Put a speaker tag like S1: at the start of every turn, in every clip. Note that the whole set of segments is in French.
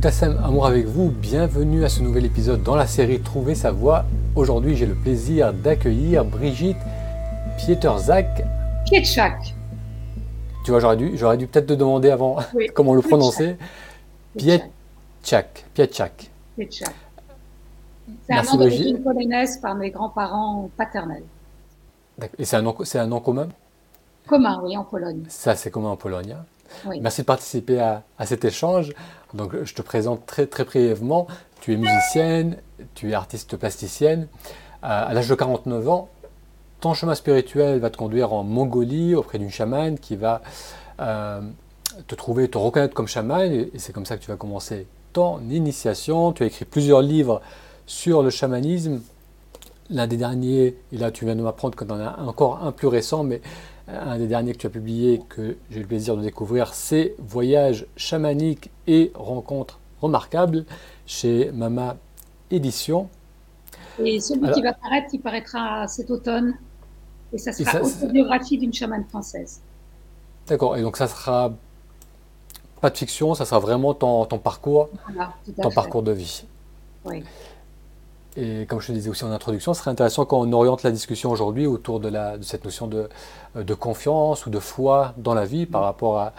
S1: Moutassem, amour avec vous, bienvenue à ce nouvel épisode dans la série Trouver sa voix. Aujourd'hui, j'ai le plaisir d'accueillir Brigitte Pieterzak.
S2: Pietchak.
S1: Tu vois, j'aurais dû, j'aurais dû peut-être te demander avant comment le prononcer. Pietchak. Pietchak.
S2: Pietchak. C'est un nom d'origine polonaise par mes grands-parents paternels.
S1: Et c'est un, nom, c'est un nom commun?
S2: Commun, oui, en Pologne.
S1: Ça, c'est commun en Pologne. Hein. Merci de participer à, cet échange. Donc, je te présente très, très brièvement. Tu es musicienne, tu es artiste plasticienne. À, l'âge de 49 ans, ton chemin spirituel va te conduire en Mongolie auprès d'une chamane qui va euh, te trouver, te reconnaître comme chamane. Et, c'est comme ça que tu vas commencer ton initiation. Tu as écrit plusieurs livres sur le chamanisme. L'un des derniers, et là tu viens de m'apprendre qu'on en a encore un plus récent, mais un des derniers que tu as publié, que j'ai le plaisir de découvrir, c'est Voyage chamanique et rencontres remarquables chez Mama Édition.
S2: Et celui qui va paraître, il paraîtra cet automne. Et ça sera l'autobiographie d'une chamane française.
S1: D'accord. Et donc ça sera pas de fiction, ça sera vraiment ton, parcours, ton parcours de vie.
S2: Oui.
S1: Et comme je te disais aussi en introduction, ce serait intéressant quand on oriente la discussion aujourd'hui autour de, la, de, cette notion de, de, confiance ou de foi dans la vie par rapport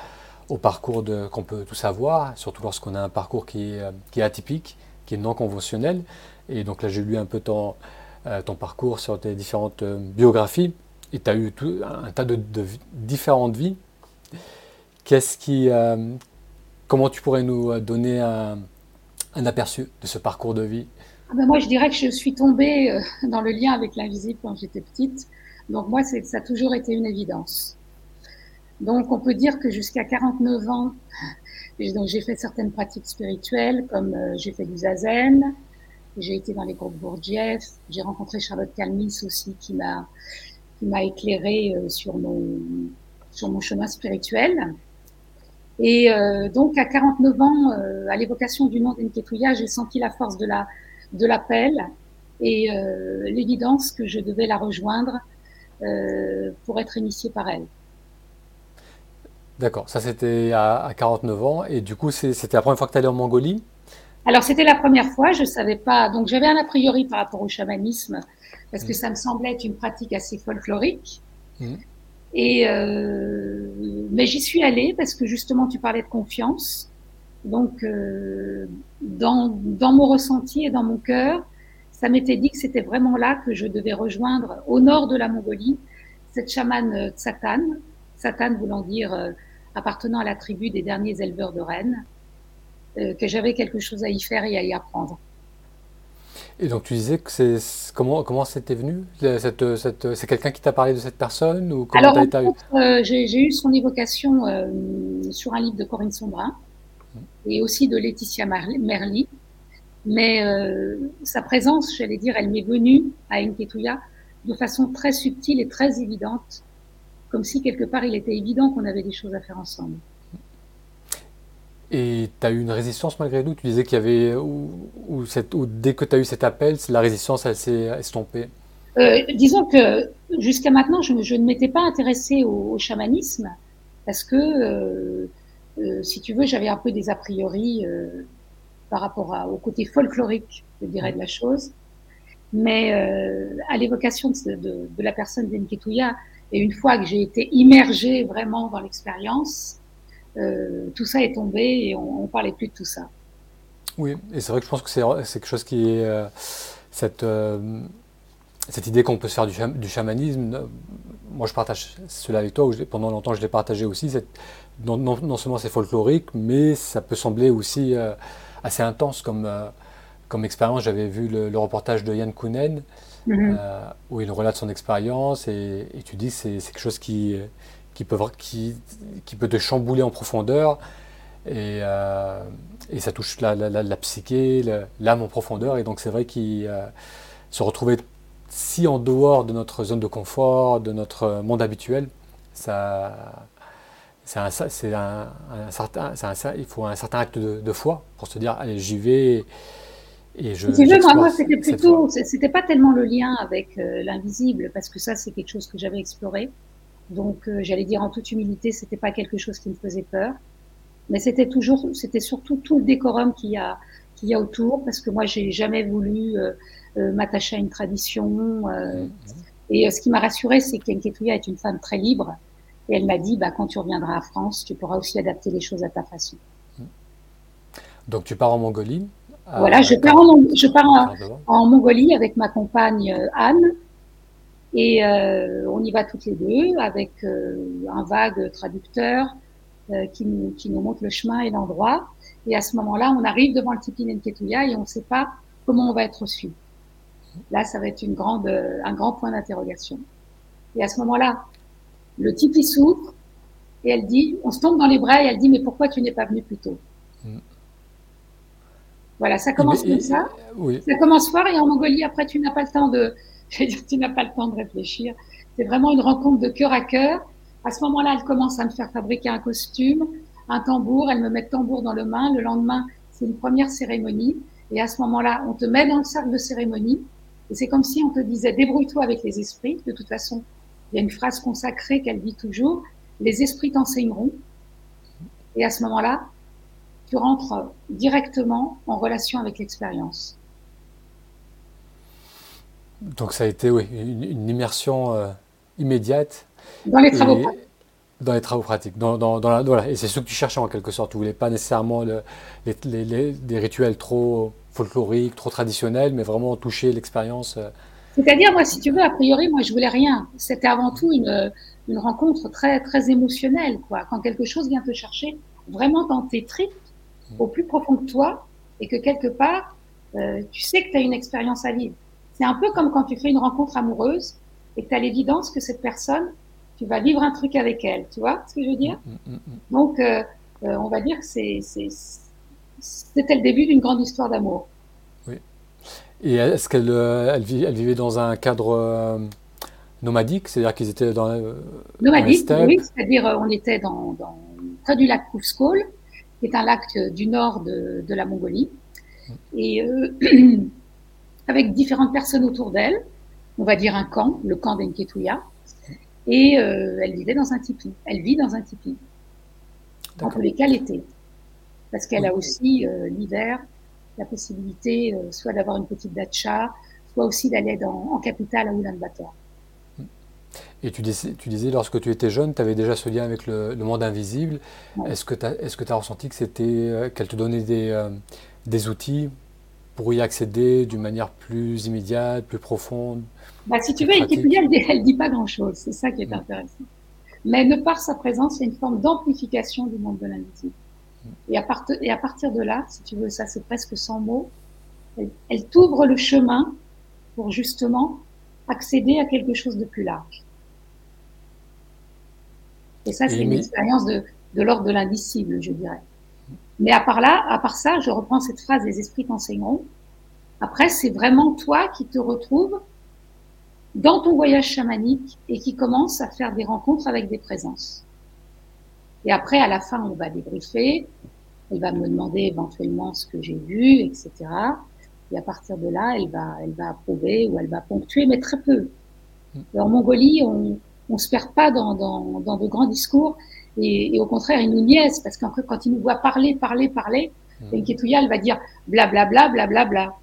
S1: au parcours qu'on peut tout savoir, surtout lorsqu'on a un parcours qui est, qui est, atypique, qui est non conventionnel. Et donc là, j'ai lu un peu ton, euh, ton parcours sur tes différentes euh, biographies et tu as eu tout, un tas de, différentes vies. Qu'est-ce qui, euh, comment tu pourrais nous donner un, un aperçu de ce parcours de vie
S2: ben moi, je dirais que je suis tombée euh, dans le lien avec l'invisible quand j'étais petite. Donc moi, ça a toujours été une évidence. Donc on peut dire que jusqu'à 49 ans, j'ai fait certaines pratiques spirituelles, comme euh, j'ai fait du zazen, j'ai été dans les groupes Bourdief, j'ai rencontré Charlotte Calmis aussi qui m'a qui m'a éclairé euh, sur mon sur mon chemin spirituel. Et donc à 49 ans, à l'évocation du nom d'Enketuya, j'ai senti la force de la de l'appel et euh, l'évidence que je devais la rejoindre euh, pour être initiée par elle.
S1: D'accord, ça c'était à, 49 ans et du coup c'était la première fois que tu allais en Mongolie?
S2: Alors c'était la première fois, je ne savais pas, donc j'avais un a priori par rapport au chamanisme parce que mmh. ça me semblait être une pratique assez folklorique. Mmh. Et euh, mais j'y suis allée parce que justement tu parlais de confiance donc, euh, dans, dans, mon ressenti et dans mon cœur, ça m'était dit que c'était vraiment là que je devais rejoindre, au nord de la Mongolie, cette chamane Tsatan, Tsatan voulant dire euh, appartenant à la tribu des derniers éleveurs de rennes, euh, que j'avais quelque chose à y faire et à y apprendre.
S1: Et donc tu disais que c'est comment comment c'était venu cette, cette, C'est quelqu'un qui t'a parlé de cette personne ou
S2: comment Alors j'ai eu son évocation sur un livre de Corinne Sombrin et aussi de Laetitia Merli. Mais euh, sa présence, j'allais dire, elle m'est venue à Nketouya de façon très subtile et très évidente, comme si quelque part il était évident qu'on avait des choses à faire ensemble.
S1: Et tu as eu une résistance malgré tout? Tu disais qu'il y avait, ou, cette, dès que tu as eu cet appel, la résistance, elle s'est estompée
S2: euh, Disons que jusqu'à maintenant, je, je ne m'étais pas intéressée au, chamanisme parce que euh, euh, si tu veux, j'avais un peu des a priori euh, par rapport au côté folklorique, je dirais, de la chose. Mais euh, à l'évocation de, la personne d'Enketouya, et une fois que j'ai été immergée vraiment dans l'expérience, tout ça est tombé et on, ne parlait plus de tout ça.
S1: Oui, et c'est vrai que je pense que c'est quelque chose qui est cette cette idée qu'on peut se faire du, du, chamanisme. Moi, je partage cela avec toi. pendant longtemps, je l'ai partagé aussi. Cette, non, non, seulement c'est folklorique, mais ça peut sembler aussi euh, assez intense comme, euh, comme expérience. J'avais vu le, reportage de Yann Kounen, mhm. euh, où il relate son expérience, et, tu dis que c'est quelque chose qui, qui, peut, qui, qui, peut te chambouler en profondeur, et, et ça touche la, la, la, psyché, l'âme en profondeur, et donc c'est vrai qu'il se retrouver si en dehors de notre zone de confort, de notre monde habituel, ça c'est un, certain, il faut un certain acte de, foi pour se dire allez j'y vais
S2: et je. Si veux, moi, c'était plutôt, c'était pas tellement le lien avec euh, l'invisible parce que ça c'est quelque chose que j'avais exploré. Donc euh, j'allais dire en toute humilité, c'était pas quelque chose qui me faisait peur. Mais c'était toujours, c'était surtout tout le décorum qu'il y a, qu'il y a autour, parce que moi, j'ai jamais voulu euh, m'attacher à une tradition. Mm-hmm. Et ce qui m'a rassurée, c'est qu'Enketouya est une femme très libre. Et elle m'a dit, bah, quand tu reviendras à France, tu pourras aussi adapter les choses à ta façon.
S1: Donc tu pars en Mongolie
S2: Voilà, je pars, en, je pars en, Mongolie avec ma compagne Anne. Et on y va toutes les deux avec un vague traducteur qui, nous, qui nous montre le chemin et l'endroit. Et à ce moment-là, on arrive devant le tipi Nenketouya et on ne sait pas comment on va être reçu. Là, ça va être une grande, un grand point d'interrogation. Et à ce moment-là, le tipi s'ouvre et elle dit, on se tombe dans les bras et elle dit, mais pourquoi tu n'es pas venu plus tôt mm. Voilà, ça commence comme ça. Ça commence fort et en Mongolie, après, tu n'as pas le temps de, je vais dire, tu n'as pas le temps de réfléchir. C'est vraiment une rencontre de cœur à cœur. À ce moment-là, elle commence à me faire fabriquer un costume un tambour, elle me met le tambour dans le main. Le lendemain, c'est une première cérémonie. Et à ce moment-là, on te met dans le cercle de cérémonie. Et c'est comme si on te disait, débrouille-toi avec les esprits. De toute façon, il y a une phrase consacrée qu'elle dit toujours, les esprits t'enseigneront. Et à ce moment-là, tu rentres directement en relation avec l'expérience.
S1: Donc ça a été oui, une, immersion euh, immédiate.
S2: Dans les travaux
S1: dans les travaux pratiques. Dans, dans, la, voilà. Et c'est ce que tu cherchais en quelque sorte. Tu voulais pas nécessairement le, les, les, des rituels trop folkloriques, trop traditionnels, mais vraiment toucher l'expérience. Euh.
S2: C'est-à-dire, moi, si tu veux, a priori, moi, je voulais rien. C'était avant tout une, une rencontre très, très émotionnelle, quoi. Quand quelque chose vient te chercher vraiment dans tes tripes, au plus profond de toi, et que quelque part, euh, tu sais que tu as une expérience à vivre. C'est un peu comme quand tu fais une rencontre amoureuse et que tu as l'évidence que cette personne, tu vas vivre un truc avec elle, tu vois ce que je veux dire? Mm, mm, mm, Donc, euh, euh, on va dire que c'est, c'était le début d'une grande histoire d'amour.
S1: Et est-ce qu'elle euh, elle, vivait dans un cadre nomadique, c'est-à-dire qu'ils étaient dans
S2: nomadique, oui, c'est-à-dire on était dans, près du lac Kouskol, qui est un lac du nord de, de la Mongolie, et avec différentes personnes autour d'elle. On va dire un camp, le camp d'Enketouya. Et euh, elle vivait dans un tipi. Elle vit dans un tipi. En tous les cas, l'été. Parce qu'elle a aussi, euh, l'hiver, la possibilité euh, soit d'avoir une petite dacha, soit aussi d'aller en capitale à Ulaanbaatar.
S1: Et tu disais, tu disais, lorsque tu étais jeune, tu avais déjà ce lien avec le, monde invisible. Est-ce que tu as, est as, ressenti que c'était, qu'elle te donnait des, des outils pour y accéder d'une manière plus immédiate, plus profonde
S2: bah, Si tu veux, Wikipédia, elle ne dit pas grand-chose. C'est ça qui est intéressant. Mais de par sa présence, il y a une forme d'amplification du monde de l'invisible. Et, à et à partir de là, si tu veux, ça c'est presque sans mots, elle, t'ouvre le chemin pour justement accéder à quelque chose de plus large. Et ça, c'est une expérience de, de l'ordre de l'indicible, je dirais. Mais à part là, à part ça, je reprends cette phrase les esprits t'enseigneront. Après, c'est vraiment toi qui te retrouves dans ton voyage chamanique et qui commence à faire des rencontres avec des présences. Et après, à la fin, on va débriefer. Elle va me demander éventuellement ce que j'ai vu, etc. Et à partir de là, elle va, elle va approuver ou elle va ponctuer, mais très peu. En Mongolie, on, on se perd pas dans, dans, dans de grands discours. Et, au contraire, il nous niaise parce qu'en fait, quand il nous voit parler, parler, parler, mmh. elle va dire blablabla, blablabla. Bla, bla, bla,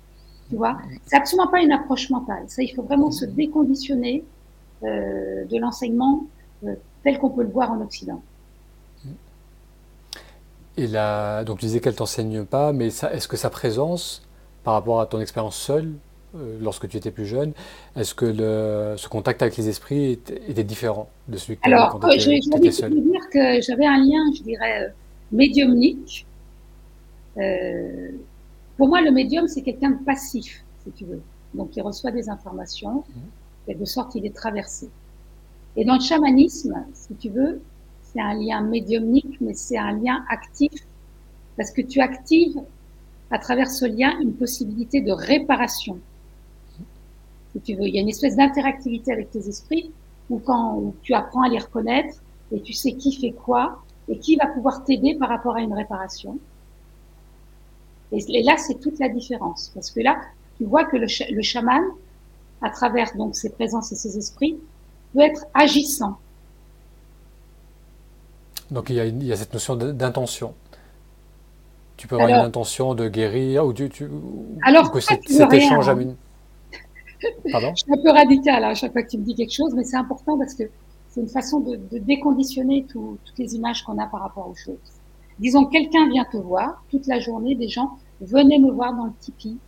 S2: tu vois? C'est absolument pas une approche mentale. Ça, il faut vraiment se déconditionner euh, de l'enseignement euh, tel qu'on peut le voir en Occident.
S1: Et là, donc tu disais qu'elle t'enseigne pas, mais est-ce que sa présence, par rapport à ton expérience seule, euh, lorsque tu étais plus jeune, est-ce que le, ce contact avec les esprits était, différent de celui que tu
S2: Alors, quand je, je dire que j'avais un lien, je dirais, euh, médiumnique. Euh, pour moi, le médium, c'est quelqu'un de passif, si tu veux. Donc, il reçoit des informations, mmh. de sorte, il est traversé. Et dans le chamanisme, si tu veux, c'est un lien médiumnique, mais c'est un lien actif, parce que tu actives à travers ce lien une possibilité de réparation tu veux. Il y a une espèce d'interactivité avec tes esprits où quand tu apprends à les reconnaître et tu sais qui fait quoi et qui va pouvoir t'aider par rapport à une réparation. Et, là, c'est toute la différence parce que là, tu vois que le, le chaman, à travers donc ses présences et ses esprits, peut être agissant.
S1: Donc il y a, il y a cette notion d'intention. tu peux avoir une intention de guérir ou, tu,
S2: alors, que cet, échange
S1: hein.
S2: Pardon? Je suis un peu radical à chaque fois que tu me dis quelque chose, mais c'est important parce que c'est une façon de, déconditionner toutes les images qu'on a par rapport aux choses. Disons que quelqu'un vient te voir toute la journée, des gens venez me voir dans le Tipeee.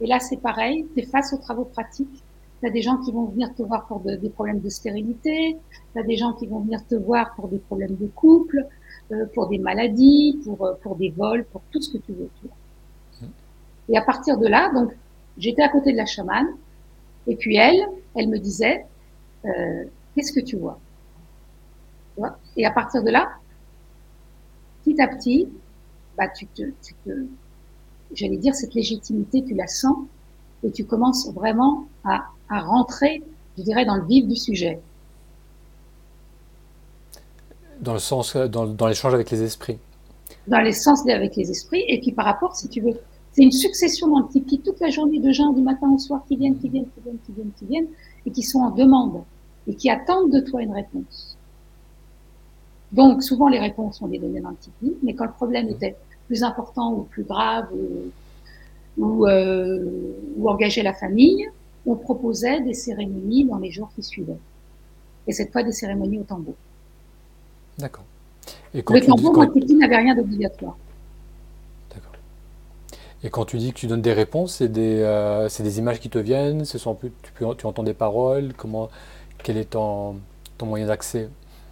S2: Et là, c'est pareil, tu es face aux travaux pratiques. Tu as des gens qui vont venir te voir pour des problèmes de stérilité, tu as des gens qui vont venir te voir pour des problèmes de couple, euh, pour des maladies, pour, euh, pour des vols, pour tout ce que tu veux. Mm. Et à partir de là, donc, j'étais à côté de la chamane, et puis elle, elle me disait, euh, qu'est-ce que tu vois, tu vois? Et à partir de là, petit à petit, bah, tu te, tu te j'allais dire, cette légitimité, tu la sens, et tu commences vraiment à, à rentrer, je dirais, dans le vif du sujet.
S1: Dans le sens, dans, dans l'échange avec les esprits.
S2: Dans l'essence avec les esprits, et puis par rapport, si tu veux, c'est une succession dans le Tipeee toute la journée de gens du matin au soir qui viennent, qui viennent, qui viennent, qui viennent, qui viennent, et qui sont en demande, et qui attendent de toi une réponse. Donc, souvent, les réponses sont des données dans le Tipeee, mais quand le problème était plus important ou plus grave, ou, ou, euh, ou engager la famille, on proposait des cérémonies dans les jours qui suivaient. Et cette fois, des cérémonies au tambour.
S1: D'accord.
S2: Et quand le tambour, quand... n'avait rien d'obligatoire.
S1: D'accord. Et quand tu dis que tu donnes des réponses, c'est des, euh, des images qui te viennent, ce sont plus, tu, peux, tu entends des paroles, comment, quel est ton, ton moyen d'accès?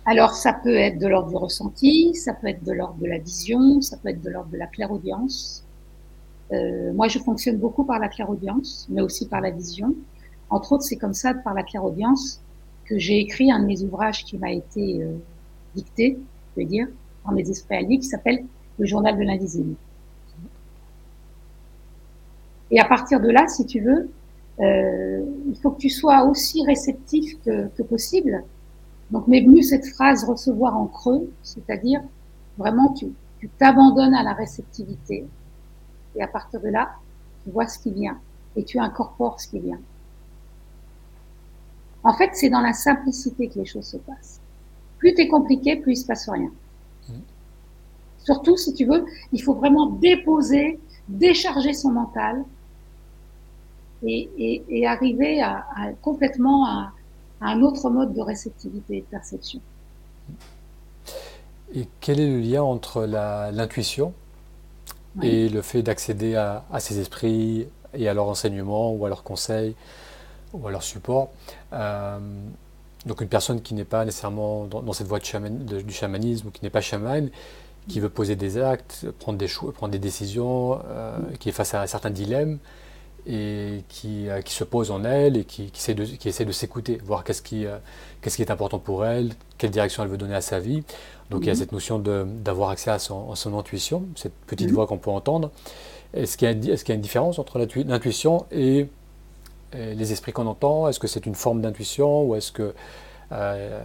S2: Alors, ça peut être de l'ordre du ressenti, ça peut être de l'ordre de la vision, ça peut être de l'ordre de la clairaudience. Euh, moi, je fonctionne beaucoup par la clairaudience, mais aussi par la vision. Entre autres, c'est comme ça, par la clairaudience, que j'ai écrit un de mes ouvrages qui m'a été euh, dicté, je veux dire, par mes esprits alliés, qui s'appelle Le journal de l'invisible. Et à partir de là, si tu veux, euh, il faut que tu sois aussi réceptif que, que possible donc m'est venue cette phrase recevoir en creux, c'est-à-dire vraiment tu t'abandonnes à la réceptivité et à partir de là, tu vois ce qui vient et tu incorpores ce qui vient. En fait, c'est dans la simplicité que les choses se passent. Plus t'es compliqué, plus il se passe rien. Surtout, si tu veux, il faut vraiment déposer, décharger son mental et, arriver à, à complètement à, un autre mode de réceptivité et de perception.
S1: Et quel est le lien entre l'intuition et le fait d'accéder à, ces esprits et à leur enseignement ou à leurs conseils ou à leur support euh, Donc une personne qui n'est pas nécessairement dans, cette voie du chamanisme ou qui n'est pas chaman, qui veut poser des actes, prendre des choix, prendre des décisions, euh, qui est face à certains dilemmes, et qui, euh, se pose en elle et qui, essaie de, s'écouter, voir qu'est-ce qui est important pour elle, quelle direction elle veut donner à sa vie. Donc il y a mhm. cette notion d'avoir accès à son, son, intuition, cette petite mhm. voix qu'on peut entendre. Est-ce qu'il y, est qu'il y, a une différence entre l'intuition et, les esprits qu'on entend? Est-ce que c'est une forme d'intuition ou est-ce que euh,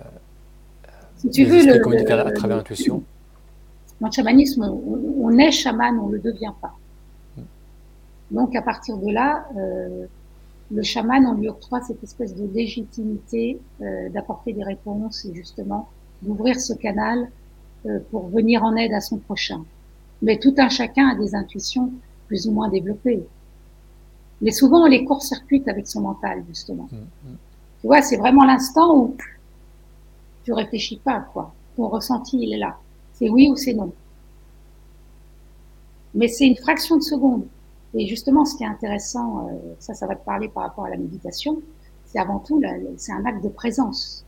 S2: si tu les esprits
S1: communiquent à, travers l'intuition?
S2: Dans le chamanisme, on, est chaman, on ne le devient pas. Donc à partir de là, euh, le chaman, on lui octroie cette espèce de légitimité euh, d'apporter des réponses et justement d'ouvrir ce canal euh, pour venir en aide à son prochain. Mais tout un chacun a des intuitions plus ou moins développées. Mais souvent, on les court-circuite avec son mental, justement. Mm, mm. Tu vois, c'est vraiment l'instant où tu réfléchis pas, quoi. Ton ressenti, il est là. C'est oui ou c'est non. Mais c'est une fraction de seconde. Et justement, ce qui est intéressant, euh, ça, ça va te parler par rapport à la méditation, c'est avant tout, c'est un acte de présence.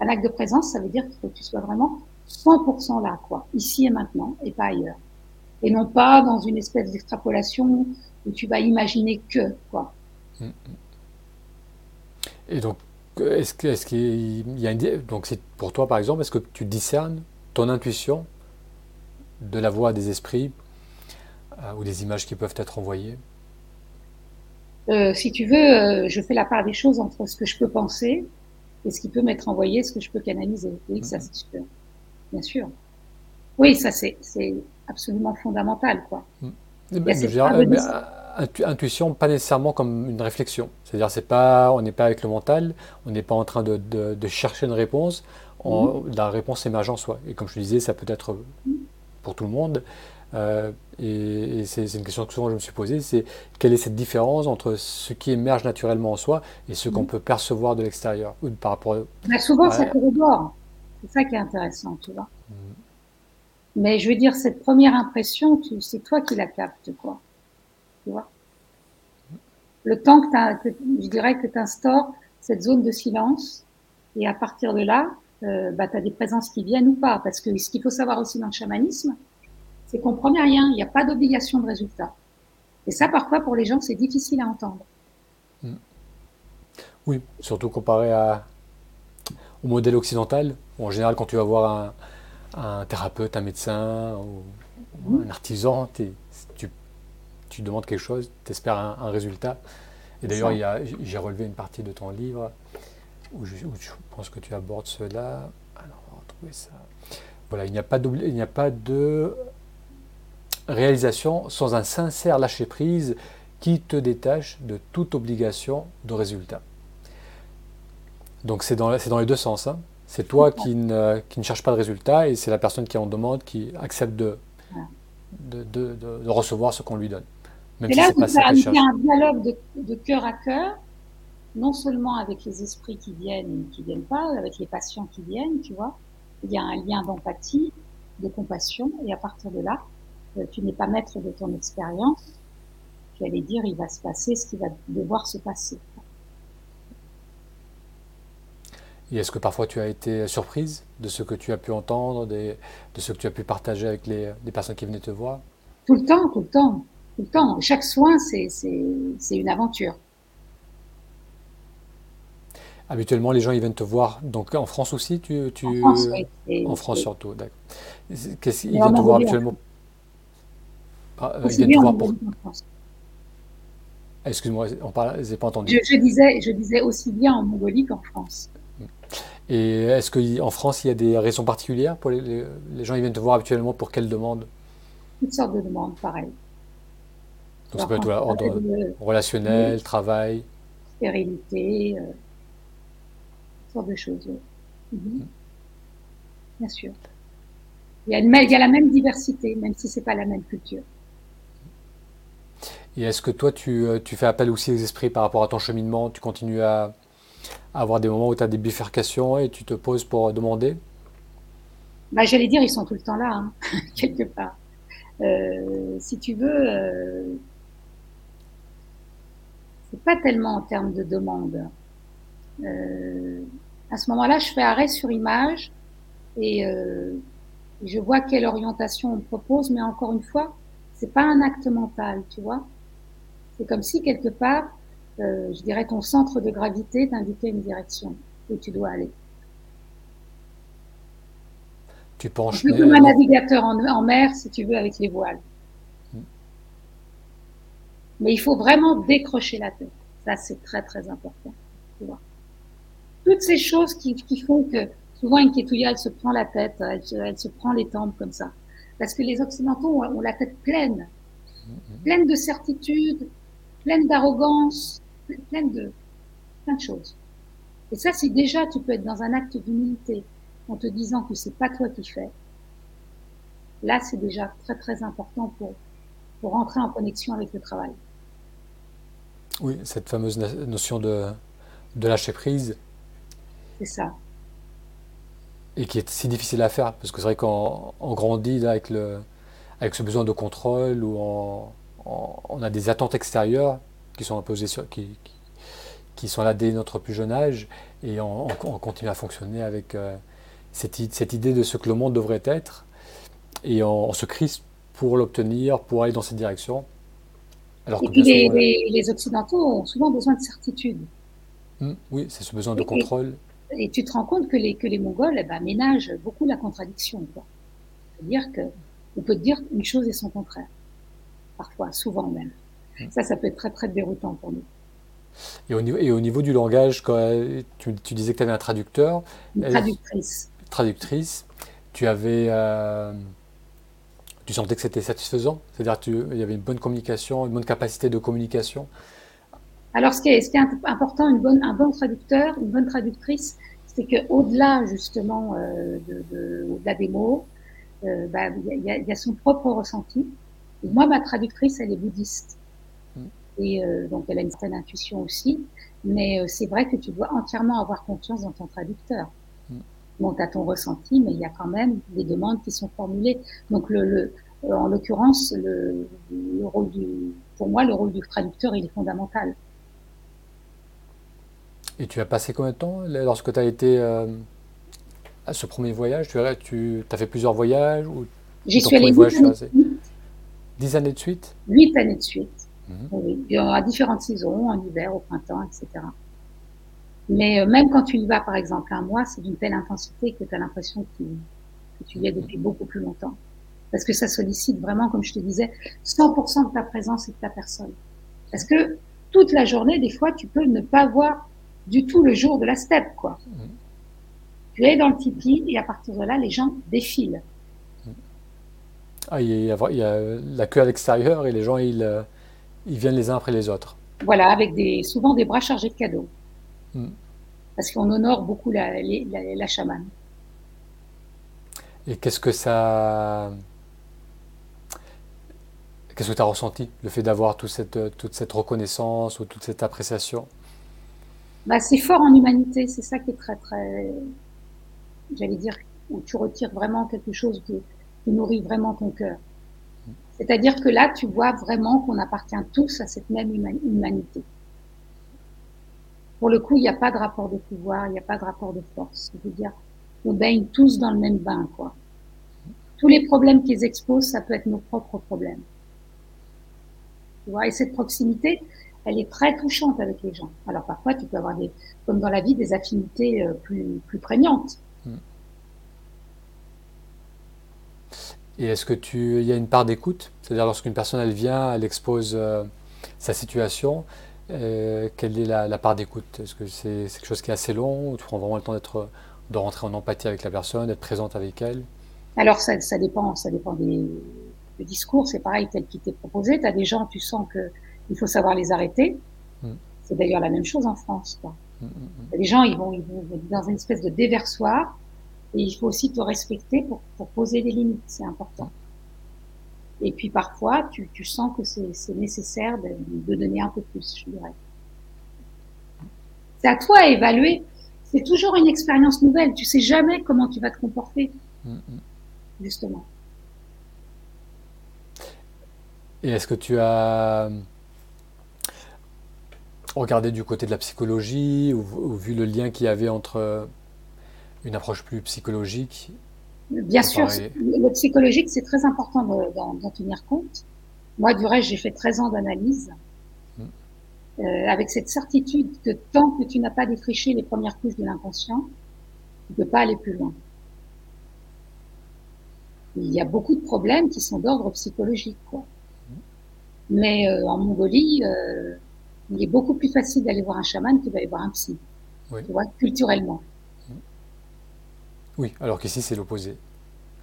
S2: Un acte de présence, ça veut dire qu'il faut que tu sois vraiment 100% là, quoi, ici et maintenant, et pas ailleurs. Et non pas dans une espèce d'extrapolation où tu vas imaginer que, quoi.
S1: Et donc, est-ce qu'il y a une, donc c'est pour toi par exemple, est-ce que tu discernes ton intuition de la voix des esprits euh, ou des images qui peuvent être envoyées?
S2: Euh, Si tu veux, euh, je fais la part des choses entre ce que je peux penser et ce qui peut m'être envoyé, ce que je peux canaliser. Oui, ça mhm. c'est sûr. Bien sûr. Oui, ça c'est absolument fondamental. quoi. Mhm.
S1: intuition, pas nécessairement comme une réflexion. C'est-à-dire, c'est pas, on n'est pas avec le mental, on n'est pas en train de, de, chercher une réponse. Mhm. La réponse émerge en soi. Et comme je disais, ça peut être pour tout le monde. Euh, et, c'est une question que souvent je me suis posée, c'est quelle est cette différence entre ce qui émerge naturellement en soi et ce qu'on mm. peut percevoir de l'extérieur ou par rapport.
S2: À... souvent, ça corrobore. C'est ça qui est intéressant, tu vois. Mm. Mais je veux dire, cette première impression, c'est toi qui la captes, quoi. Tu vois. Le temps que, je dirais que tu instaures cette zone de silence, et à partir de là, euh, bah, tu as des présences qui viennent ou pas. Parce que ce qu'il faut savoir aussi dans le chamanisme, c'est qu'on promet rien, il n'y a pas d'obligation de résultat. Et ça, parfois, pour les gens, c'est difficile à entendre. Hmm.
S1: Oui, surtout comparé à, au modèle occidental, où en général, quand tu vas voir un, thérapeute, un médecin ou, hmm. un artisan, tu, tu, demandes quelque chose, tu espères un, résultat. Et d'ailleurs, j'ai relevé une partie de ton livre où je, où je pense que tu abordes cela. Alors, on va retrouver ça. Voilà, il n'y a pas de réalisation sans un sincère lâcher-prise qui te détache de toute obligation de résultat. Donc c'est dans, dans les deux sens. Hein. C'est toi qui ne, qui ne cherche pas de résultat et c'est la personne qui en demande qui accepte de, de, de, recevoir ce qu'on lui donne.
S2: Même et là, vous avez un dialogue de, cœur à cœur, non seulement avec les esprits qui viennent et qui viennent pas, avec les patients qui viennent, tu vois. Il y a un lien d'empathie, de compassion, et à partir de là, tu n'es pas maître de ton expérience, j'allais dire, il va se passer ce qui va devoir se passer.
S1: Et est-ce que parfois tu as été surprise de ce que tu as pu entendre, de ce que tu as pu partager avec les, personnes qui venaient te voir?
S2: Tout le temps, tout le temps, tout le temps. Chaque soin, c'est une aventure.
S1: Habituellement, les gens ils viennent te voir. Donc en France aussi, tu, tu...
S2: En France, oui,
S1: en France surtout, d'accord. Ils viennent te voir habituellement? ah, Excuse-moi, on parle, j'ai pas entendu.
S2: Je, disais, je disais aussi bien en Mongolie qu'en France.
S1: Et est-ce qu'en France, il y a des raisons particulières pour les, les, gens qui viennent te voir habituellement pour quelles demandes?
S2: Toutes sortes de demandes, pareil.
S1: Donc ça peut être ordre relationnel, travail
S2: Stérilité, euh, sortes de choses. Mhm. Mm. Bien sûr. Il y, a il y, a la même diversité, même si ce n'est pas la même culture.
S1: Et est-ce que toi, tu, euh, tu, fais appel aussi aux esprits par rapport à ton cheminement? Tu continues à, avoir des moments où tu as des bifurcations et tu te poses pour demander?
S2: Bah, J'allais dire, ils sont tout le temps là, hein, quelque part. Euh, si tu veux, euh, c'est pas tellement en termes de demande. Euh, à ce moment-là, je fais arrêt sur image et euh, je vois quelle orientation on propose, mais encore une fois, c'est pas un acte mental, tu vois. C'est comme si quelque part, euh, je dirais, ton centre de gravité t'indiquait une direction où tu dois aller.
S1: Tu penches.
S2: Un comme un navigateur en, mer, si tu veux, avec les voiles. Hmm. Mais il faut vraiment décrocher la tête. Ça, c'est très, très important. Tu vois. Toutes ces choses qui, qui font que souvent une kétouilla, elle se prend la tête, elle, elle, se prend les tempes comme ça. Parce que les Occidentaux ont, la tête pleine, hmm. pleine de certitudes, pleine d'arrogance, pleine de plein de choses. Et ça, c'est déjà, tu peux être dans un acte d'humilité en te disant que c'est pas toi qui fais. Là, c'est déjà très très important pour pour rentrer en connexion avec le travail.
S1: Oui, cette fameuse notion de de lâcher prise.
S2: C'est ça.
S1: Et qui est si difficile à faire parce que c'est vrai qu'on grandit avec le avec ce besoin de contrôle en on, a des attentes extérieures qui sont imposées sur, qui, qui, sont là dès notre plus jeune âge, et on, continue à fonctionner avec euh, cette, cette, idée de ce que le monde devrait être, et on, se crispe pour l'obtenir, pour aller dans cette direction.
S2: Alors et puis les, Occidentaux ont souvent besoin de certitude.
S1: Hum, oui, c'est ce besoin de contrôle.
S2: Et, tu te rends compte que les, que les Mongols eh ben, ménagent beaucoup la contradiction. C'est-à-dire qu'on peut te dire une chose et son contraire parfois, souvent même. Hmm. Ça, ça peut être très, très déroutant pour nous.
S1: Et au niveau, et au niveau du langage, quand tu, tu disais que tu avais un traducteur.
S2: Une traductrice.
S1: Traductrice. Tu avais. Euh, tu sentais que c'était satisfaisant? C'est-à-dire qu'il y avait une bonne communication, une bonne capacité de communication?
S2: Alors, ce qui est, ce qui est important, une bonne, un bon traducteur, une bonne traductrice, c'est qu'au-delà, justement, euh, de, de, au-delà des mots, bah, il y, a, y, a, son propre ressenti. moi, ma traductrice, elle est bouddhiste. Mm. Et donc, elle a une certaine intuition aussi. Mais c'est vrai que tu dois entièrement avoir confiance dans ton traducteur. Mm. Bon, tu as ton ressenti, mais il y a quand même des demandes qui sont formulées. Donc, le, le en l'occurrence, le, le, rôle du, pour moi, le rôle du traducteur, il est fondamental.
S1: Et tu as passé combien de temps lorsque tu as été euh, à ce premier voyage? Tu, tu as fait plusieurs voyages ou
S2: J'y suis allée 10 années,
S1: Dix années de suite?
S2: 8 années de suite. Mhm. Oui, à différentes saisons, en hiver, au printemps, etc. Mais euh, même quand tu y vas, par exemple, un mois, c'est d'une telle intensité que tu as l'impression que, que, tu y es depuis beaucoup plus longtemps. Parce que ça sollicite vraiment, comme je te disais, 100% de ta présence et de ta personne. Parce que toute la journée, des fois, tu peux ne pas voir du tout le jour de la steppe, quoi. Mm. Tu es dans le tipi et à partir de là, les gens défilent.
S1: Ah, il, y a, la queue à l'extérieur et les gens, ils, euh, ils viennent les uns après les autres.
S2: Voilà, avec des, souvent des bras chargés de cadeaux. Mm. Parce qu'on honore beaucoup la, la, la chamane.
S1: Et qu'est-ce que ça. Qu'est-ce que tu as ressenti, le fait d'avoir toute cette, toute cette reconnaissance ou toute cette appréciation?
S2: Bah, c'est fort en humanité, c'est ça qui est très très, j'allais dire, où tu retires vraiment quelque chose qui, nourrit vraiment ton cœur. C'est-à-dire que là, tu vois vraiment qu'on appartient tous à cette même humanité. Pour le coup, il n'y a pas de rapport de pouvoir, il n'y a pas de rapport de force. Je veux dire, on baigne tous dans le même bain, quoi. Tous les problèmes qu'ils exposent, ça peut être nos propres problèmes. Tu vois, et cette proximité, elle est très touchante avec les gens. Alors parfois, tu peux avoir des, comme dans la vie, des affinités euh, plus, plus prégnantes.
S1: Et est-ce que tu, il y a une part d'écoute? C'est-à-dire lorsqu'une personne elle vient, elle expose euh, sa situation, euh, quelle est la, part d'écoute? Est-ce que c'est quelque chose qui est assez long ou tu prends vraiment le temps d'être, de rentrer en empathie avec la personne, d'être présente avec elle?
S2: Alors ça, ça, dépend, ça dépend des, des discours. C'est pareil tel qui t'est proposé. Tu as des gens, tu sens que il faut savoir les arrêter. Mm. C'est d'ailleurs la même chose en France. Quoi. Mm, mm, les gens, ils vont, ils vont dans une espèce de déversoir et il faut aussi te respecter pour, pour poser des limites. C'est important. Et puis parfois, tu, tu sens que c'est nécessaire de, de, donner un peu plus, je dirais. C'est à toi à évaluer. C'est toujours une expérience nouvelle. Tu sais jamais comment tu vas te comporter. Justement.
S1: Et est-ce que tu as Regarder du côté de la psychologie ou, vu le lien qu'il y avait entre euh, une approche plus psychologique
S2: Bien sûr, le psychologique, c'est très important d'en tenir compte. Moi, du reste, j'ai fait 13 ans d'analyse hmm. euh, avec cette certitude que tant que tu n'as pas défriché les premières couches de l'inconscient, tu ne peux pas aller plus loin. Il y a beaucoup de problèmes qui sont d'ordre psychologique. Quoi. Hmm. Mais euh, en Mongolie, euh, il est beaucoup plus facile d'aller voir un chaman que d'aller voir un psy. Tu vois, culturellement.
S1: Oui, alors qu'ici, c'est l'opposé.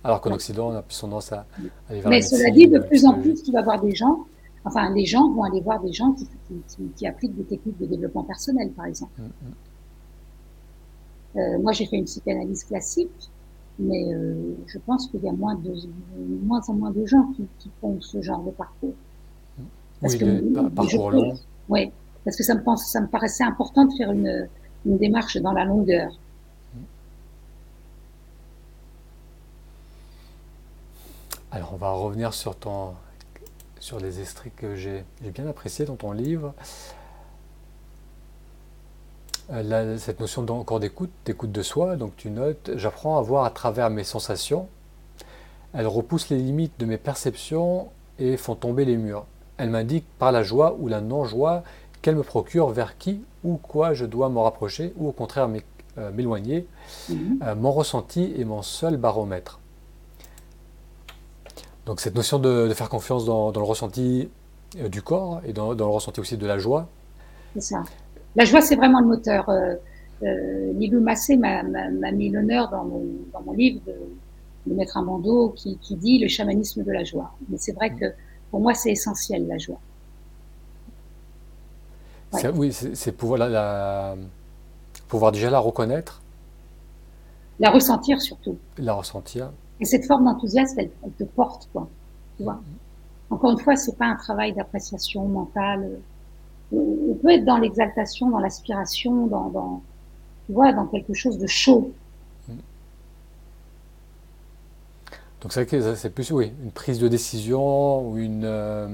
S1: Alors qu'en Occident, on a plus tendance à
S2: aller vers Mais cela dit, de plus en plus, tu vas voir des gens, enfin, les gens vont aller voir des gens qui, qui, appliquent des techniques de développement personnel, par exemple. Mm, mm. Euh, moi, j'ai fait une psychanalyse classique, mais euh, je pense qu'il y a moins, de, moins en moins de gens qui, font ce genre de parcours.
S1: Parce oui, que, parcours long.
S2: Oui, parce que ça me, paraissait important de faire une, démarche dans la longueur.
S1: Alors on va revenir sur, ton, sur les extraits que j'ai bien appréciés dans ton livre. Euh, cette notion encore d'écoute, d'écoute de soi, donc tu notes, j'apprends à voir à travers mes sensations, elles repoussent les limites de mes perceptions et font tomber les murs. Elle m'indique par la joie ou la non-joie qu'elle me procure vers qui ou quoi je dois me rapprocher ou au contraire euh, m'éloigner. Mhm. Euh, mon ressenti est mon seul baromètre. Donc cette notion de, faire confiance dans, le ressenti euh, du corps et dans, le ressenti aussi de la joie.
S2: C'est ça. La joie, c'est vraiment le moteur. Euh, euh Massé m'a mis l'honneur dans mon, livre de, mettre un bandeau qui, dit le chamanisme de la joie. Mais c'est vrai mhm. que pour moi, c'est essentiel, la joie.
S1: Oui, c'est pouvoir, la, pouvoir déjà la reconnaître.
S2: La ressentir surtout.
S1: La ressentir.
S2: Et cette forme d'enthousiasme, elle, te porte, quoi. Tu vois. Encore une fois, c'est pas un travail d'appréciation mentale. On peut être dans l'exaltation, dans l'aspiration, dans, dans, tu vois, dans quelque chose de chaud.
S1: Donc c'est plus oui, une prise de décision ou une, euh,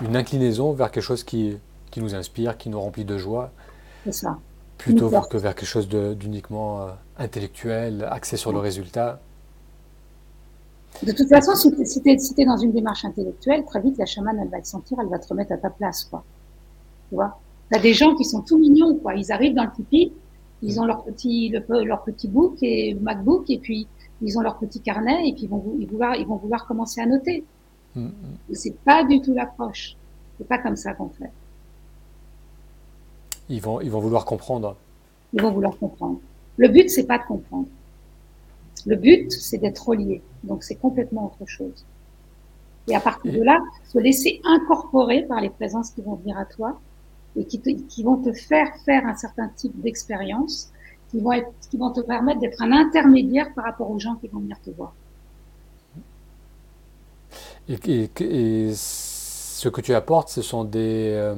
S1: une inclinaison vers quelque chose qui, qui nous inspire, qui nous remplit de joie.
S2: C'est ça.
S1: Plutôt que vers quelque chose d'uniquement euh, intellectuel, axé sur le résultat.
S2: De toute façon, si tu es, dans une démarche intellectuelle, très vite, la chamane, elle va te sentir, elle va te remettre à ta place. Quoi. Tu vois? Tu as des gens qui sont tout mignons. Quoi. Ils arrivent dans le pipi, ils ont leur petit, leur petit book et MacBook, et puis ils ont leur petit carnet, et puis ils vont, vouloir, ils vont vouloir commencer à noter. Mm, mm. C'est pas du tout l'approche. C'est pas comme ça qu'on fait.
S1: Ils vont, ils vont vouloir comprendre.
S2: Ils vont vouloir comprendre. Le but, c'est pas de comprendre. Le but, c'est d'être relié. Donc, c'est complètement autre chose. Et à partir de là, se laisser incorporer par les présences qui vont venir à toi et qui, qui vont te faire faire un certain type d'expérience, qui vont te permettre d'être un intermédiaire par rapport aux gens qui vont venir te voir.
S1: Et, ce que tu apportes, ce sont des, euh,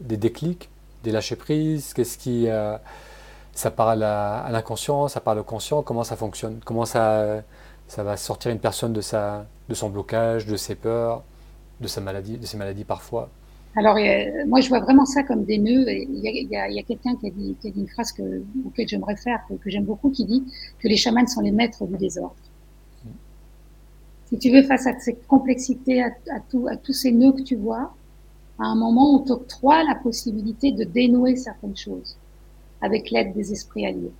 S1: des déclics des lâcher prise Qu'est-ce qui. Euh, ça parle à, l'inconscient, ça parle au conscient Comment ça fonctionne Comment ça, ça va sortir une personne de, sa, de son blocage, de ses peurs, de, sa maladie, de ses maladies parfois
S2: alors, euh, moi, je vois vraiment ça comme des nœuds. Il y a, quelqu'un qui, a dit, une phrase que, auquel je me réfère, que, j'aime beaucoup, qui dit que les chamans sont les maîtres du désordre. Mm. Si tu veux, face à cette complexité, à, tout, à tous ces nœuds que tu vois, à un moment, on t'octroie la possibilité de dénouer certaines choses avec l'aide des esprits alliés.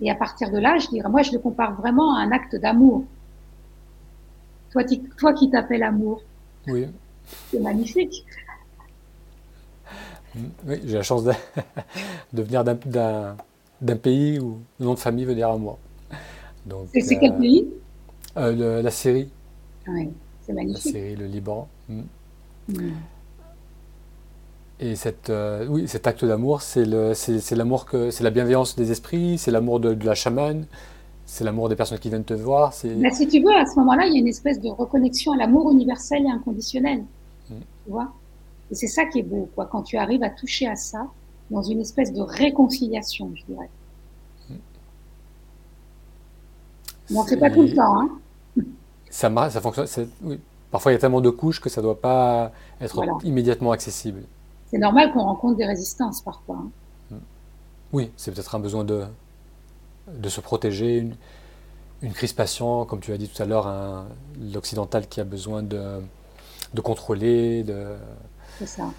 S2: Et à partir de là, je dirais, moi, je le compare vraiment à un acte d'amour. Toi, toi qui t'appelles amour.
S1: Oui.
S2: C'est magnifique.
S1: Oui, j'ai la chance de, venir d'un pays où le nom de famille veut dire amour.
S2: C'est quel euh, pays?
S1: euh, La Syrie.
S2: Oui. C'est magnifique.
S1: La série Le Liban. Mm. Mm. Et cette, euh, oui, cet acte d'amour, c'est l'amour que c'est la bienveillance des esprits, c'est l'amour de, la chamane, c'est l'amour des personnes qui viennent te voir.
S2: Mais si tu veux, à ce moment-là, il y a une espèce de reconnexion à l'amour universel et inconditionnel. Mm. Tu vois? Et c'est ça qui est beau, quoi, quand tu arrives à toucher à ça dans une espèce de réconciliation, je dirais. Bon, c'est pas tout le temps, hein
S1: ça, ça fonctionne. Parfois, il y a tellement de couches que ça ne doit pas être immédiatement accessible.
S2: C'est normal qu'on rencontre des résistances parfois. Hein. Hmm.
S1: Oui, c'est peut-être un besoin de, de se protéger, une, une crispation, comme tu as dit tout à l'heure, l'occidental qui a besoin de, de contrôler. De...
S2: C'est ça.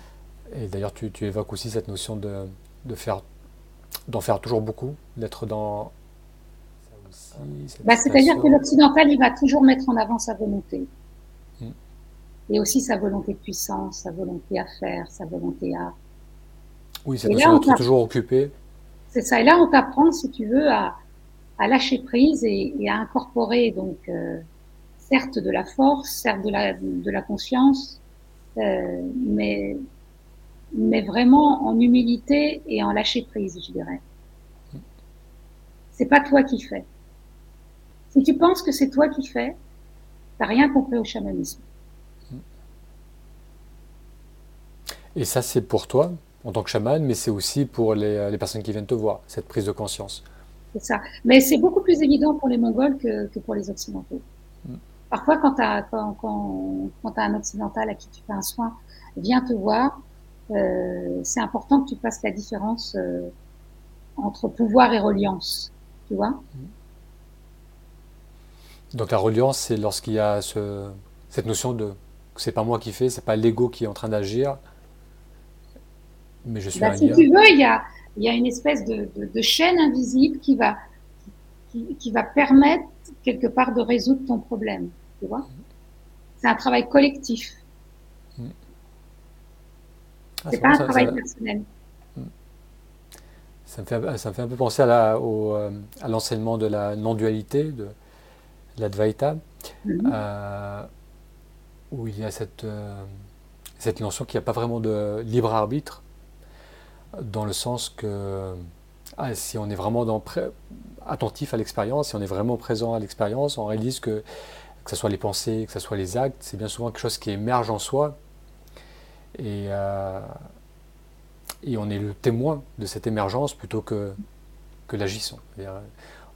S1: Et d'ailleurs, tu, tu, évoques aussi cette notion de, de faire, d'en faire toujours beaucoup, d'être dans
S2: bah, C'est-à-dire que l'occidental, il va toujours mettre en avant sa volonté. Hmm. Et aussi sa volonté de puissance, sa volonté à faire, sa volonté à...
S1: Oui, c'est être toujours occupé.
S2: C'est ça. Et là, on t'apprend, si tu veux, à, à lâcher prise et, à incorporer, donc, euh, certes de la force, certes de la, de la conscience, euh, mais, mais vraiment en humilité et en lâcher prise, je dirais. C'est pas toi qui fais. Si tu penses que c'est toi qui fais, tu n'as rien compris au chamanisme.
S1: Et ça, c'est pour toi, en tant que chaman, mais c'est aussi pour les, personnes qui viennent te voir, cette prise de conscience.
S2: C'est ça. Mais c'est beaucoup plus évident pour les Mongols que, pour les Occidentaux. Mm. Parfois, quand, as, quand, quand, un Occidental à qui tu fais un soin vient te voir, euh, c'est important que tu fasses la différence euh, entre pouvoir et reliance. Tu vois? Mm.
S1: Donc la reliance, c'est lorsqu'il y a ce, cette notion de c'est pas moi qui fais, c'est pas l'ego qui est en train d'agir, mais je suis
S2: bah, Si tu veux, il y a, il y a une espèce de, de, chaîne invisible qui va, qui, qui, va permettre quelque part de résoudre ton problème. Tu vois C'est un travail collectif. Mm. Ah, c'est pas un travail personnel. Mm.
S1: Ça me, fait, ça me fait un peu penser à euh, l'enseignement de la non-dualité, de, l'Advaita, mhm. euh, où il y a cette, euh, cette notion qu'il n'y a pas vraiment de libre arbitre, dans le sens que ah, si on est vraiment attentif à l'expérience, si on est vraiment présent à l'expérience, on réalise que que ce soit les pensées, que ce soit les actes, c'est bien souvent quelque chose qui émerge en soi. Et, euh, et on est le témoin de cette émergence plutôt que, que l'agissant.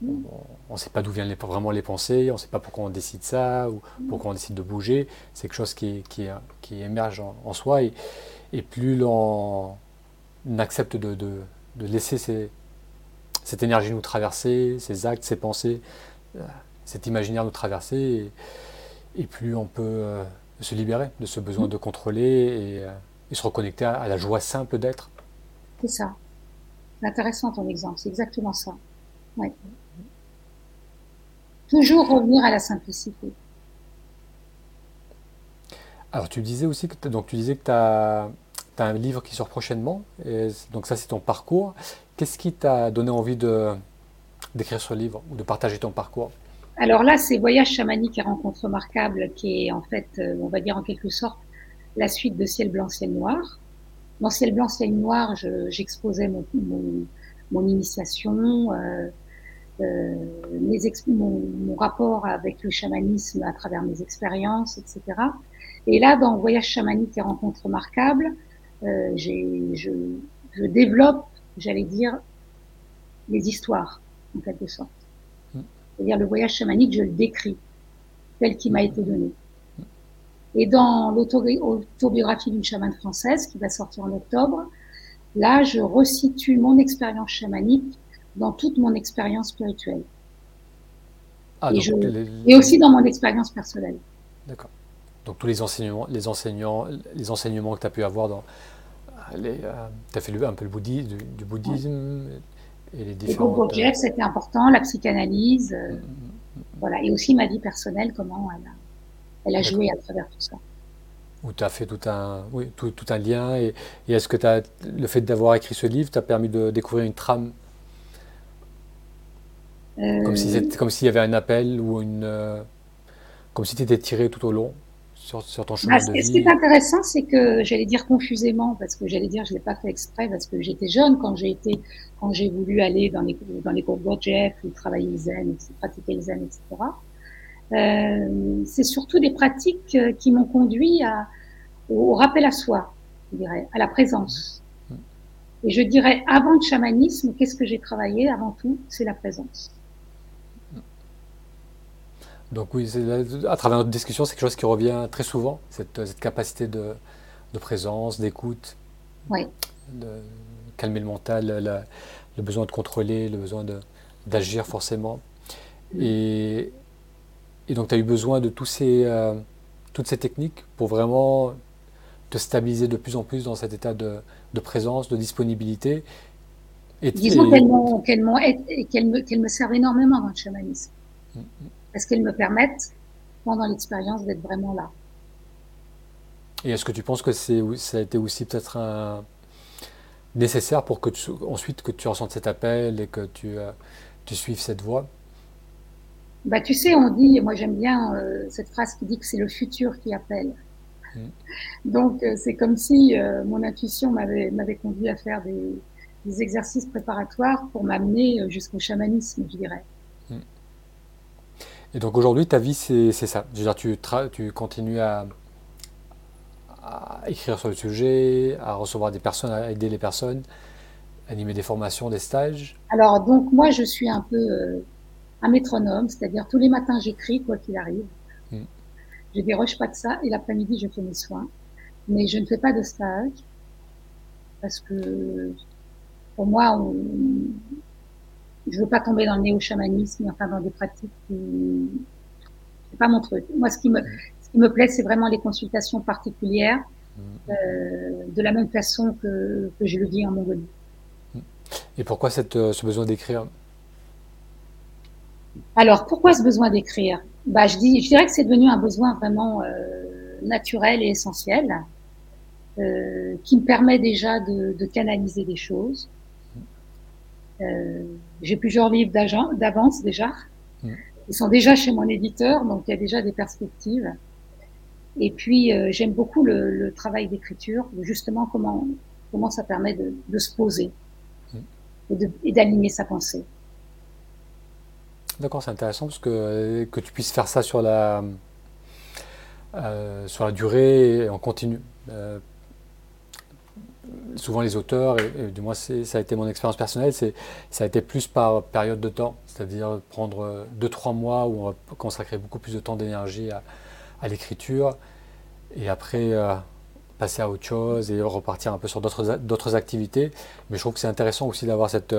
S1: On ne sait pas d'où viennent vraiment les pensées, on ne sait pas pourquoi on décide ça ou pourquoi on décide de bouger. C'est quelque chose qui, qui, qui émerge en, soi. Et, et plus l'on accepte de, de, de laisser cette énergie nous traverser, ces actes, ces pensées, euh, cet imaginaire nous traverser, et, plus on peut euh, se libérer de ce besoin de contrôler et, euh, se reconnecter à, la joie simple d'être.
S2: C'est ça. C'est intéressant ton exemple, c'est exactement ça. Ouais. Toujours revenir à la simplicité.
S1: Alors tu disais aussi que, donc, tu disais que tu as, un livre qui sort prochainement, et donc ça c'est ton parcours. Qu'est-ce qui t'a donné envie de d'écrire ce livre ou de partager ton parcours?
S2: Alors là, c'est Voyage chamanique et rencontre remarquable qui est en fait, euh, on va dire en quelque sorte, la suite de Ciel blanc, ciel noir. Dans Ciel blanc, ciel noir, j'exposais mon, initiation, euh, euh, mon, mon, rapport avec le chamanisme à travers mes expériences, etc. Et là, dans Voyage chamanique et rencontre remarquable, euh, je, je développe, j'allais dire, les histoires, en quelque sorte. C'est-à-dire le voyage chamanique, je le décris tel qu'il m'a été donné. Et dans l'autobiographie d'une chamane française qui va sortir en octobre, là, je resitue mon expérience chamanique dans toute mon expérience spirituelle. Ah, et, aussi dans mon expérience personnelle.
S1: D'accord. Donc tous les enseignements, les enseignants, les enseignements que tu as pu avoir dans, euh, tu as fait un peu le bouddhisme, du, bouddhisme,
S2: et les différents. Euh, c'était important, la psychanalyse, euh, mm, mm, mm, voilà, et aussi ma vie personnelle, comment elle a, elle a joué à travers tout ça.
S1: Où tu as fait tout un, oui, tout, tout un lien, et, et est-ce que as, le fait d'avoir écrit ce livre t'a permis de découvrir une trame? Euh... Comme s'il y avait un appel ou une. Euh, comme si tu étais tiré tout au long sur, ton chemin
S2: de vie Ce qui est intéressant, c'est que j'allais dire confusément, parce que j'allais dire je l'ai pas fait exprès, parce que j'étais jeune quand j'ai été, quand j'ai voulu aller dans les dans les groupes Jeff ou travailler le zen, pratiquer zen, etc. Euh, c'est surtout des pratiques euh, qui m'ont conduit à, au rappel à soi, je dirais, à la présence. Mmh. Et je dirais, avant le chamanisme, qu'est-ce que j'ai travaillé avant tout? C'est la présence.
S1: Donc oui, à travers notre discussion, c'est quelque chose qui revient très souvent, cette, cette capacité de, de présence, d'écoute, de calmer le mental, le besoin de contrôler, le besoin d'agir forcément. Mm. Et, et, donc tu as eu besoin de tous ces, euh, toutes ces techniques pour vraiment te stabiliser de plus en plus dans cet état de, de présence, de disponibilité.
S2: Et, Disons qu'elles me, me servent énormément dans le chamanisme. Mm, mm parce qu'elles me permettent, pendant l'expérience, d'être vraiment là.
S1: Et est-ce que tu penses que c'est, ça a été aussi peut-être un... nécessaire pour que tu, ensuite que tu ressentes cet appel et que tu, euh, tu suives cette voie?
S2: Bah, Tu sais, on dit, moi j'aime bien euh, cette phrase qui dit que c'est le futur qui appelle. Mmh. Donc euh, c'est comme si mon intuition m'avait, m'avait conduit à faire des, des exercices préparatoires pour m'amener jusqu'au chamanisme, je dirais.
S1: Et donc aujourd'hui, ta vie, c'est ça. Je veux dire, tu, tu continues à, écrire sur le sujet, à recevoir des personnes, à aider les personnes, animer des formations, des stages.
S2: Alors, donc, moi, je suis un peu euh, un métronome, c'est-à-dire tous les matins, j'écris, quoi qu'il arrive. Hmm. Je déroge pas de ça, et l'après-midi, je fais mes soins. Mais je ne fais pas de stage, parce que pour moi, on, je veux pas tomber dans le néo-chamanisme, enfin dans des pratiques qui c'est pas mon truc. Moi, ce qui me, ce qui me plaît, c'est vraiment les consultations particulières, mm. euh, de la même façon que, que je le vis en Mongolie.
S1: Mm. Et pourquoi cette, euh, ce besoin d'écrire?
S2: Alors, pourquoi ce besoin d'écrire? Bah, je, dis, je dirais que c'est devenu un besoin vraiment euh, naturel et essentiel, euh, qui me permet déjà de, de canaliser des choses. Euh, j'ai plusieurs livres d'avance déjà. Ils sont déjà chez mon éditeur, donc il y a déjà des perspectives. Et puis euh, j'aime beaucoup le, le travail d'écriture, justement comment comment ça permet de, de se poser. Et d'aligner sa pensée.
S1: D'accord, c'est intéressant parce que, que tu puisses faire ça sur la, euh, sur la durée et en continu. Euh, souvent les auteurs, et, du moins ça a été mon expérience personnelle, c'est, ça a été plus par période de temps, c'est-à-dire prendre 2-3 mois où on va consacrer beaucoup plus de temps d'énergie à, l'écriture, et après euh, passer à autre chose et repartir un peu sur d'autres, activités. Mais je trouve que c'est intéressant aussi d'avoir cette,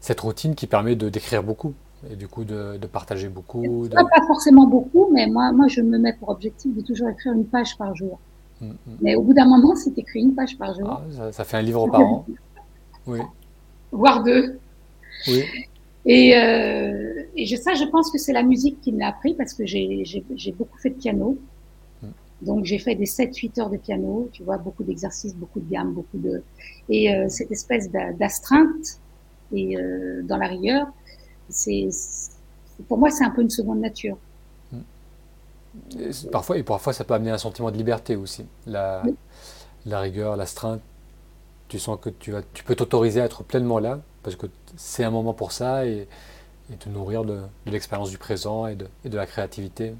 S1: cette routine qui permet de d'écrire beaucoup et du coup de, partager beaucoup.
S2: Pas, forcément beaucoup, mais moi, moi je me mets pour objectif de toujours écrire une page par jour. Mm, mm. Mais au bout d'un moment, c'est écrit une page par jour.
S1: Ah, ça, fait un livre par an. Oui.
S2: Voire deux.
S1: Oui.
S2: Et, euh, et je, ça, je pense que c'est la musique qui me l'a appris parce que j'ai beaucoup fait de piano. Mm. Donc j'ai fait des 7-8 heures de piano, tu vois, beaucoup d'exercices, beaucoup de gammes, beaucoup de... Et euh, cette espèce d'astreinte et euh, dans la rigueur, c'est pour moi c'est un peu une seconde nature.
S1: Et parfois, et parfois, ça peut amener un sentiment de liberté aussi. La, la rigueur, l'astreinte, tu sens que tu, vas, tu peux t'autoriser à être pleinement là, parce que c'est un moment pour ça, et, et te nourrir de, de l'expérience du présent et de, et de, la créativité.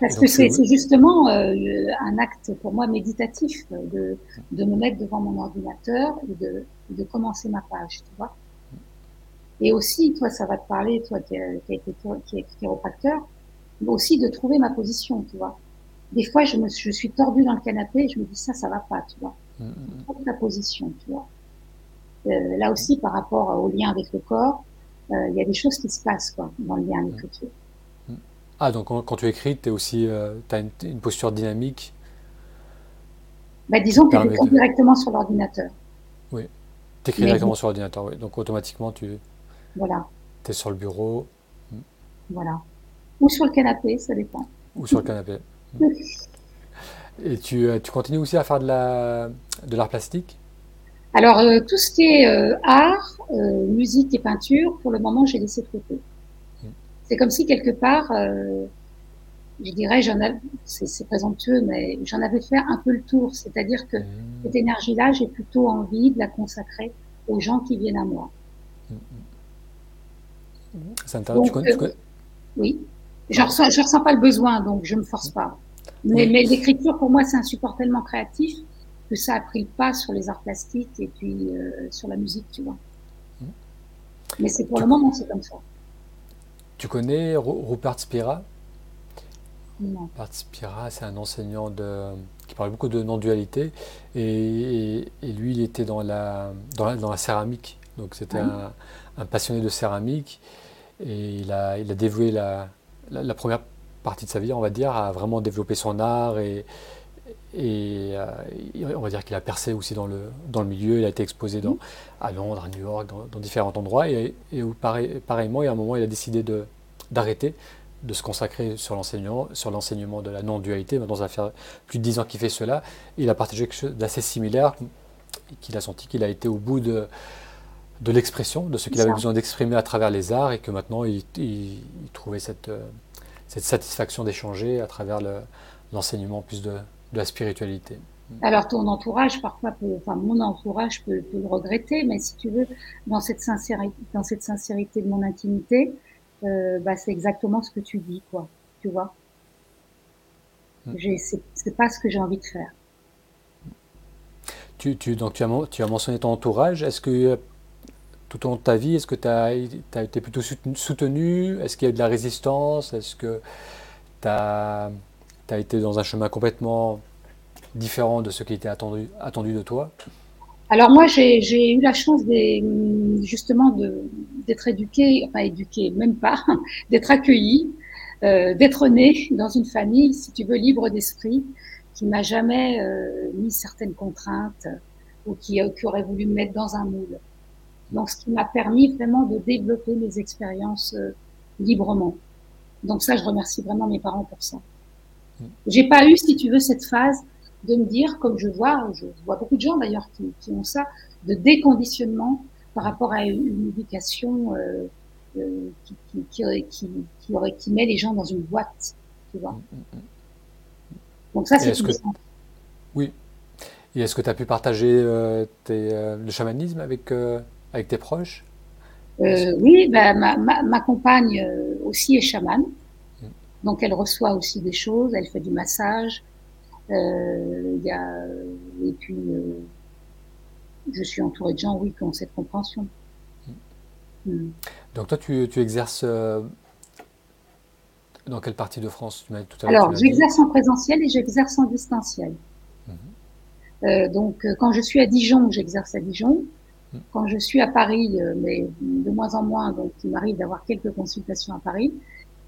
S2: Parce que c'est justement euh, un acte pour moi méditatif de, de, me mettre devant mon ordinateur et de, de commencer ma page, tu vois. Et aussi, toi, ça va te parler, toi qui, as été qui est chiropracteur, aussi de trouver ma position, tu vois. Des fois, je me je suis tordue dans le canapé et je me dis ça, ça va pas, tu vois. Mm, mm, mm. Trouve ta position, tu vois. Euh, là aussi, par rapport au lien avec le corps, euh, il y a des choses qui se passent, quoi, dans le lien à l'écriture.
S1: Ah, donc quand, tu écris, tu aussi, euh, as une, posture dynamique
S2: bah, Disons que tu écris directement sur l'ordinateur.
S1: Oui, tu écris directement sur l'ordinateur, oui. Donc automatiquement, tu,
S2: voilà.
S1: Tu es sur le bureau.
S2: Voilà. Ou sur le canapé, ça dépend.
S1: Ou sur le canapé. Et tu, euh, tu, continues aussi à faire de l'art de plastique?
S2: Alors, euh, tout ce qui est euh, art, musique et peinture, pour le moment, j'ai laissé de côté. Mm. C'est comme si, quelque part, je dirais, c'est présomptueux, mais j'en avais fait un peu le tour. C'est-à-dire que mm. cette énergie-là, j'ai plutôt envie de la consacrer aux gens qui viennent à moi. Mm,
S1: ça tu connais,
S2: Oui. Je ne ressens, ressens, pas le besoin, donc je ne me force pas. Mais, l'écriture, pour moi, c'est un support tellement créatif que ça a pris le pas sur les arts plastiques et puis euh, sur la musique, tu vois. Mmh. Mais c'est pour le moment, c'est comme ça.
S1: Tu connais Rupert Spira?
S2: Non.
S1: Rupert Spira, c'est un enseignant de, qui parle beaucoup de non-dualité. Et, lui, il était dans la, dans la, dans la céramique. Donc c'était un, un, passionné de céramique. Et il a, il a dévoué la, la, première partie de sa vie, on va dire, à vraiment développer son art et, et euh, on va dire qu'il a percé aussi dans le, dans le milieu. Il a été exposé dans, à Londres, à New York, dans, différents endroits. Et, et pareil, pareillement, il y a un moment, il a décidé d'arrêter, de, se consacrer sur l'enseignement, sur l'enseignement de la non-dualité. Maintenant, ça faire plus de dix ans qu'il fait cela. Il a partagé quelque chose d'assez similaire, qu'il a senti qu'il a été au bout de, de l'expression, de ce qu'il avait besoin d'exprimer à travers les arts et que maintenant il, trouvait cette, euh, cette satisfaction d'échanger à travers l'enseignement plus de, la spiritualité.
S2: Alors ton entourage, parfois, enfin mon entourage peut, le regretter, mais si tu veux, dans cette sincérité, dans cette sincérité de mon intimité, euh, bah, c'est exactement ce que tu dis, quoi. Tu vois? Hmm. C'est pas ce que j'ai envie de faire.
S1: Tu, tu, donc tu as, tu as mentionné ton entourage. Est-ce que tout au long de ta vie Est-ce que tu as, été plutôt soutenu Est-ce qu'il y a eu de la résistance? Est-ce que tu as, été dans un chemin complètement différent de ce qui était attendu, attendu de toi?
S2: Alors moi, j'ai eu la chance justement d'être éduquée, enfin éduquée, même pas, d'être accueillie, euh, d'être née dans une famille, si tu veux, libre d'esprit, qui m'a jamais euh, mis certaines contraintes ou qui, qui aurait voulu me mettre dans un moule. Donc, ce qui m'a permis vraiment de développer mes expériences euh, librement. Donc ça, je remercie vraiment mes parents pour ça. Mm. J'ai pas eu, si tu veux, cette phase de me dire, comme je vois, je vois beaucoup de gens d'ailleurs qui, qui, ont ça, de déconditionnement par rapport à une éducation euh, euh, qui, qui, qui, qui, aurait, qui met les gens dans une boîte, tu vois. Mm, mm, Donc ça, c'est que...
S1: Oui. Et est-ce que tu as pu partager euh, tes, le chamanisme avec avec tes proches
S2: Oui, ben, ma, ma, compagne aussi est chamane. Mm. Donc elle reçoit aussi des choses, elle fait du massage. Y a, et puis je suis entourée de gens, oui, qui ont cette compréhension.
S1: Mm. Mm. Donc toi, tu, tu exerces dans quelle partie de France?
S2: Tu tout à Alors, j'exerce en présentiel et j'exerce en distanciel. Mhm. Euh, donc, euh, quand je suis à Dijon, j'exerce à Dijon. Quand je suis à Paris, euh, mais de moins en moins, donc il m'arrive d'avoir quelques consultations à Paris.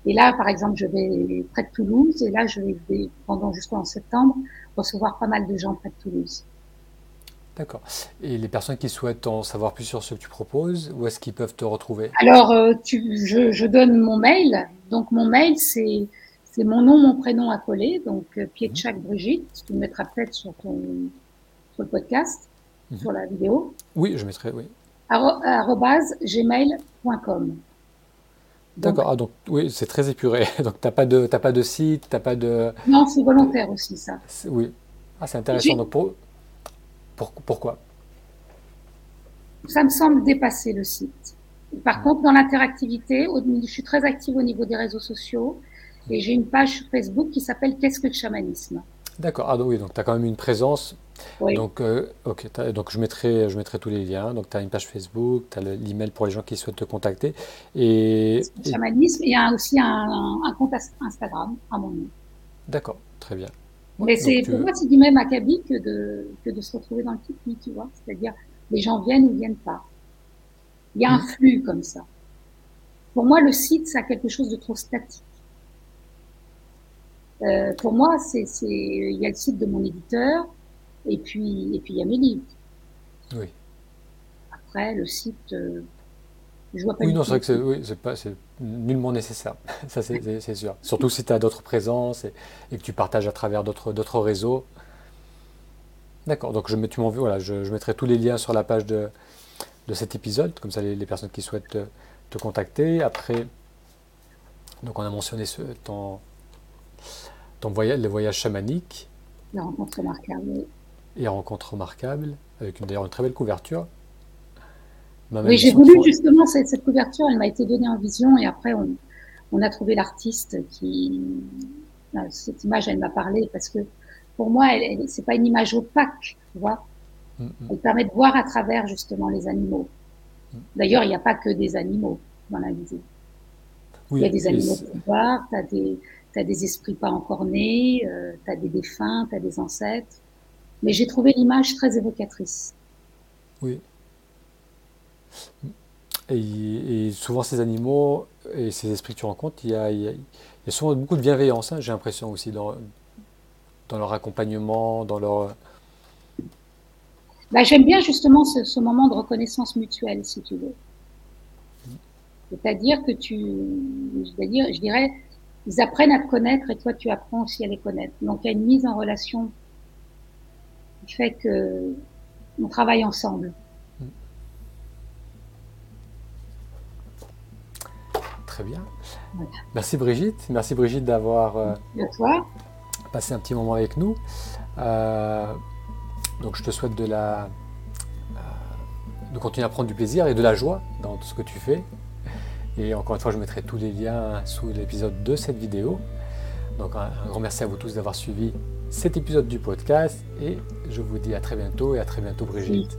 S2: Et là, par exemple, je vais près de Toulouse, et là, je vais pendant jusqu'en septembre recevoir pas mal de gens près de Toulouse.
S1: D'accord. Et les personnes qui souhaitent en savoir plus sur ce que tu proposes, où est-ce qu'ils peuvent te retrouver?
S2: Alors, tu, je, je, donne mon mail, donc mon mail, c'est c'est mon nom, mon prénom à coller, donc euh, Pietchak mhm. Brigitte. Tu le mettras peut-être sur ton sur le podcast, mhm. sur la vidéo.
S1: Oui, je mettrai, oui.
S2: gmail.com.
S1: D'accord, ah, donc oui, c'est très épuré. Donc tu n'as pas, de, pas de site, tu pas de...
S2: Non, c'est volontaire aussi ça.
S1: Oui, ah, c'est intéressant. Donc pour, pourquoi?
S2: Ça me semble dépasser le site. Par contre, dans l'interactivité, je suis très active au niveau des réseaux sociaux et j'ai une page sur Facebook qui s'appelle Qu'est-ce que le chamanisme?
S1: D'accord. Ah oui, donc tu as quand même une présence. Oui. Donc, euh, ok, donc je mettrai, je mettrai tous les liens. Donc tu as une page Facebook, tu as l'email pour les gens qui souhaitent te contacter. Et,
S2: chamanisme, et il y a aussi un, compte Instagram à mon nom.
S1: D'accord, très bien.
S2: Mais c'est, pour moi, c'est du même acabit que de, que de se retrouver dans le Tipeee, tu vois. C'est-à-dire, les gens viennent ou viennent pas. Il y a un flux comme ça. Pour moi, le site, ça a quelque chose de trop statique. Euh, pour moi, c'est, il y a le site de mon éditeur, et puis, et puis il y a mes livres.
S1: Oui.
S2: Après, le site, euh, je vois pas.
S1: Oui, non, c'est vrai que c'est, oui, pas, nullement nécessaire. ça, c'est, sûr. Surtout si tu as d'autres présences et, et, que tu partages à travers d'autres, d'autres réseaux. D'accord. Donc, je, tu m'en voilà, je, je mettrai tous les liens sur la page de, de cet épisode, comme ça les, personnes qui souhaitent te, contacter. Après, donc on a mentionné ce, ton, ton voyage, les voyages chamaniques.
S2: Les rencontres remarquables.
S1: Et rencontres remarquables, avec d'ailleurs une très belle couverture.
S2: oui, j'ai voulu justement cette, couverture, elle m'a été donnée en vision et après on, on a trouvé l'artiste qui. Cette image, elle m'a parlé parce que pour moi, elle, c'est pas une image opaque, tu vois. Elle permet de voir à travers justement les animaux. D'ailleurs, il n'y a pas que des animaux dans la visée. il y a des animaux voir, tu as des, as des esprits pas encore nés, euh, tu as des défunts, tu as des ancêtres. Mais j'ai trouvé l'image très évocatrice.
S1: Oui. Et, souvent, ces animaux et ces esprits que tu rencontres, il y a, il y a, souvent beaucoup de bienveillance, hein, j'ai l'impression aussi, dans, dans leur accompagnement, dans leur
S2: bah, J'aime bien justement ce, ce, moment de reconnaissance mutuelle, si tu veux. C'est-à-dire que tu, c'est-à-dire, je dirais, ils apprennent à te connaître et toi tu apprends aussi à les connaître. Donc il y a une mise en relation qui fait que on travaille ensemble.
S1: Très bien. Merci Brigitte. Merci Brigitte d'avoir euh, passé un petit moment avec nous. Euh, donc je te souhaite de la euh, de continuer à prendre du plaisir et de la joie dans tout ce que tu fais. Et encore une fois, je mettrai tous les liens sous l'épisode de cette vidéo. Donc un, grand merci à vous tous d'avoir suivi cet épisode du podcast et je vous dis à très bientôt et à très bientôt Brigitte.